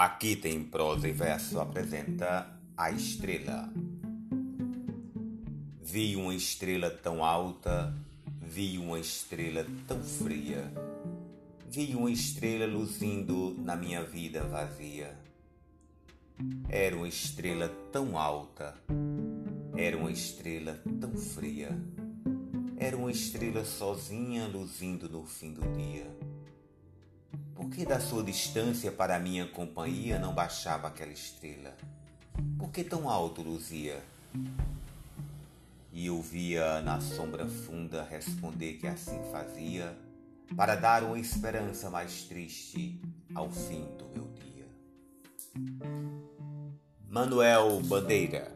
Aqui tem prosa e verso apresenta a estrela. Vi uma estrela tão alta, vi uma estrela tão fria. Vi uma estrela luzindo na minha vida vazia. Era uma estrela tão alta, era uma estrela tão fria. Era uma estrela sozinha luzindo no fim do dia. Por que da sua distância para minha companhia não baixava aquela estrela? Por que tão alto luzia? E eu via na sombra funda responder que assim fazia, para dar uma esperança mais triste ao fim do meu dia. Manuel Bandeira